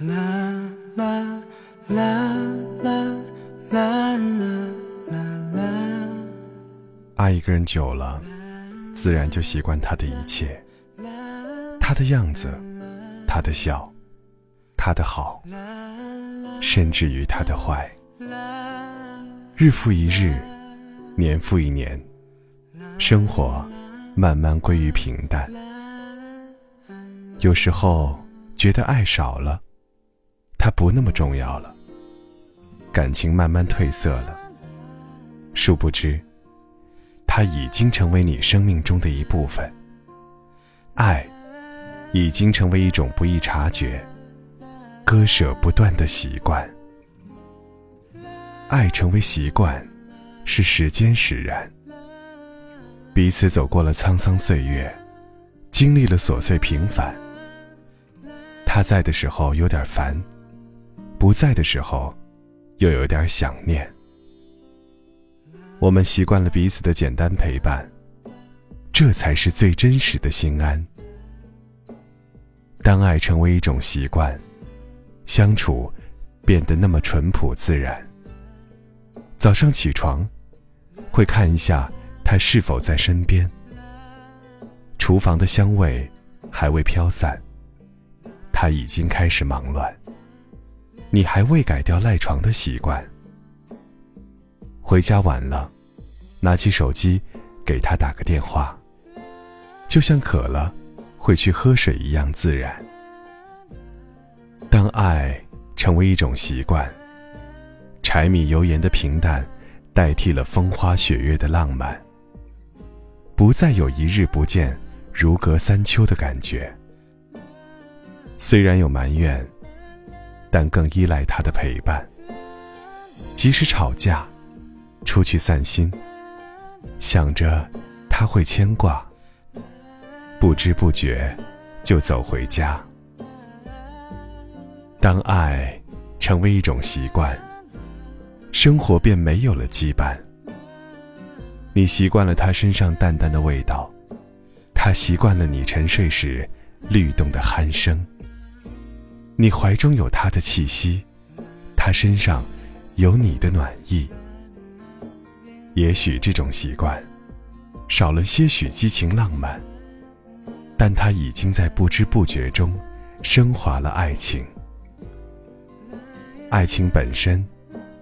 啦啦啦啦啦啦啦。爱一个人久了，自然就习惯他的一切，他的样子，他的笑，他的好，甚至于他的坏。日复一日，年复一年，生活慢慢归于平淡。有时候觉得爱少了，不那么重要了，感情慢慢褪色了。殊不知，他已经成为你生命中的一部分。爱，已经成为一种不易察觉、割舍不断的习惯。爱成为习惯，是时间使然。彼此走过了沧桑岁月，经历了琐碎平凡。他在的时候有点烦，不在的时候，又有点想念。我们习惯了彼此的简单陪伴，这才是最真实的心安。当爱成为一种习惯，相处变得那么淳朴自然。早上起床，会看一下他是否在身边。厨房的香味还未飘散，他已经开始忙乱。你还未改掉赖床的习惯。回家晚了，拿起手机给他打个电话，就像渴了会去喝水一样自然。当爱成为一种习惯。柴米油盐的平淡，代替了风花雪月的浪漫。不再有一日不见，如隔三秋的感觉。虽然有埋怨，但更依赖他的陪伴。即使吵架，出去散心，想着他会牵挂，不知不觉就走回家。当爱成为一种习惯。生活便没有了羁绊。你习惯了他身上淡淡的味道，他习惯了你沉睡时律动的鼾声。你怀中有他的气息，他身上有你的暖意。也许这种习惯少了些许激情浪漫，但它已经在不知不觉中升华了爱情。爱情本身。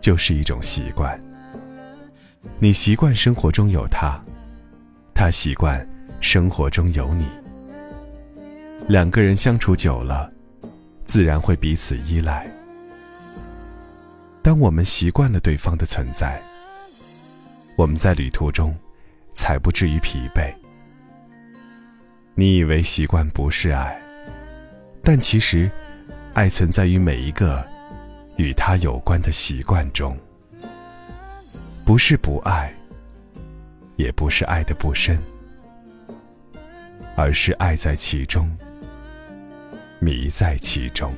就是一种习惯。你习惯生活中有他，他习惯生活中有你。两个人相处久了，自然会彼此依赖。当我们习惯了对方的存在，我们在旅途中才不至于疲惫。你以为习惯不是爱，但其实，爱存在于每一个。与他有关的习惯中，不是不爱，也不是爱的不深，而是爱在其中，迷在其中。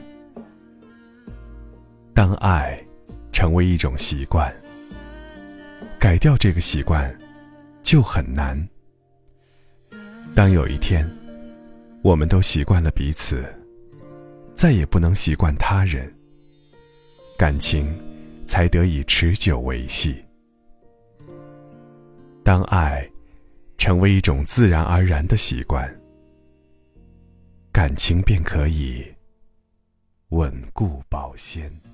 当爱成为一种习惯，改掉这个习惯就很难。当有一天，我们都习惯了彼此，再也不能习惯他人。感情才得以持久维系。当爱成为一种自然而然的习惯，感情便可以稳固保鲜。